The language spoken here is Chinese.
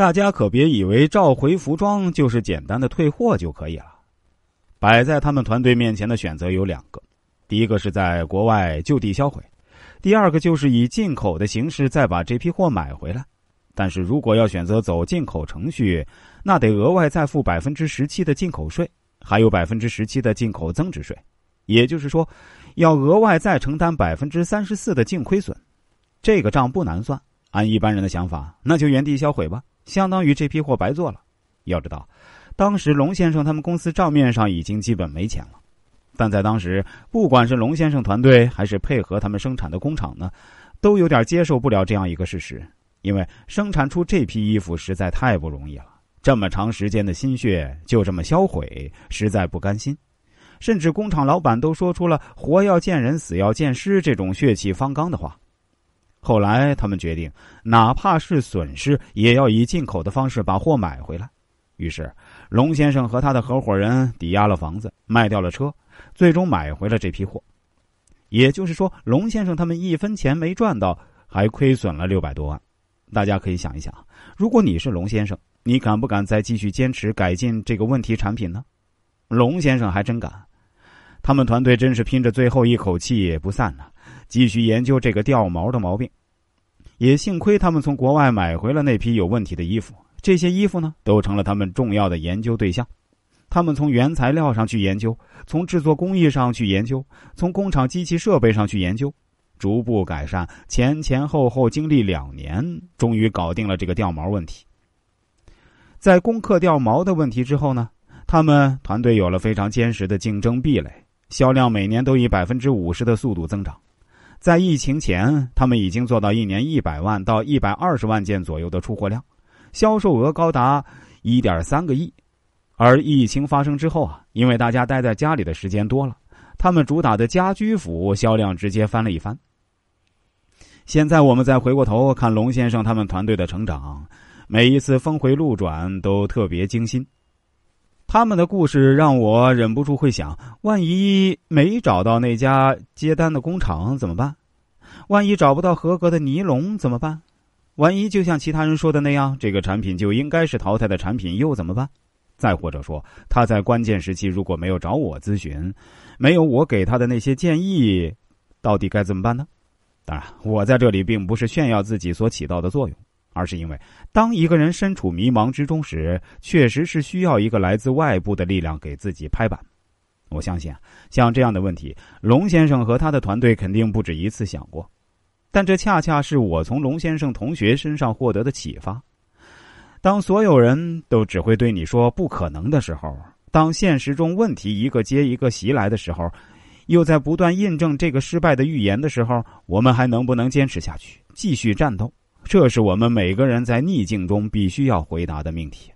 大家可别以为召回服装就是简单的退货就可以了。摆在他们团队面前的选择有两个：第一个是在国外就地销毁；第二个就是以进口的形式再把这批货买回来。但是如果要选择走进口程序，那得额外再付百分之十七的进口税，还有百分之十七的进口增值税，也就是说，要额外再承担百分之三十四的净亏损。这个账不难算。按一般人的想法，那就原地销毁吧，相当于这批货白做了。要知道，当时龙先生他们公司账面上已经基本没钱了，但在当时，不管是龙先生团队还是配合他们生产的工厂呢，都有点接受不了这样一个事实，因为生产出这批衣服实在太不容易了，这么长时间的心血就这么销毁，实在不甘心。甚至工厂老板都说出了“活要见人，死要见尸”这种血气方刚的话。后来，他们决定，哪怕是损失，也要以进口的方式把货买回来。于是，龙先生和他的合伙人抵押了房子，卖掉了车，最终买回了这批货。也就是说，龙先生他们一分钱没赚到，还亏损了六百多万。大家可以想一想，如果你是龙先生，你敢不敢再继续坚持改进这个问题产品呢？龙先生还真敢，他们团队真是拼着最后一口气也不散呢。继续研究这个掉毛的毛病，也幸亏他们从国外买回了那批有问题的衣服。这些衣服呢，都成了他们重要的研究对象。他们从原材料上去研究，从制作工艺上去研究，从工厂机器设备上去研究，逐步改善。前前后后经历两年，终于搞定了这个掉毛问题。在攻克掉毛的问题之后呢，他们团队有了非常坚实的竞争壁垒，销量每年都以百分之五十的速度增长。在疫情前，他们已经做到一年一百万到一百二十万件左右的出货量，销售额高达一点三个亿。而疫情发生之后啊，因为大家待在家里的时间多了，他们主打的家居服销量直接翻了一番。现在我们再回过头看龙先生他们团队的成长，每一次峰回路转都特别惊心。他们的故事让我忍不住会想：万一没找到那家接单的工厂怎么办？万一找不到合格的尼龙怎么办？万一就像其他人说的那样，这个产品就应该是淘汰的产品又怎么办？再或者说，他在关键时期如果没有找我咨询，没有我给他的那些建议，到底该怎么办呢？当然，我在这里并不是炫耀自己所起到的作用。而是因为，当一个人身处迷茫之中时，确实是需要一个来自外部的力量给自己拍板。我相信，像这样的问题，龙先生和他的团队肯定不止一次想过。但这恰恰是我从龙先生同学身上获得的启发。当所有人都只会对你说不可能的时候，当现实中问题一个接一个袭来的时候，又在不断印证这个失败的预言的时候，我们还能不能坚持下去，继续战斗？这是我们每个人在逆境中必须要回答的命题。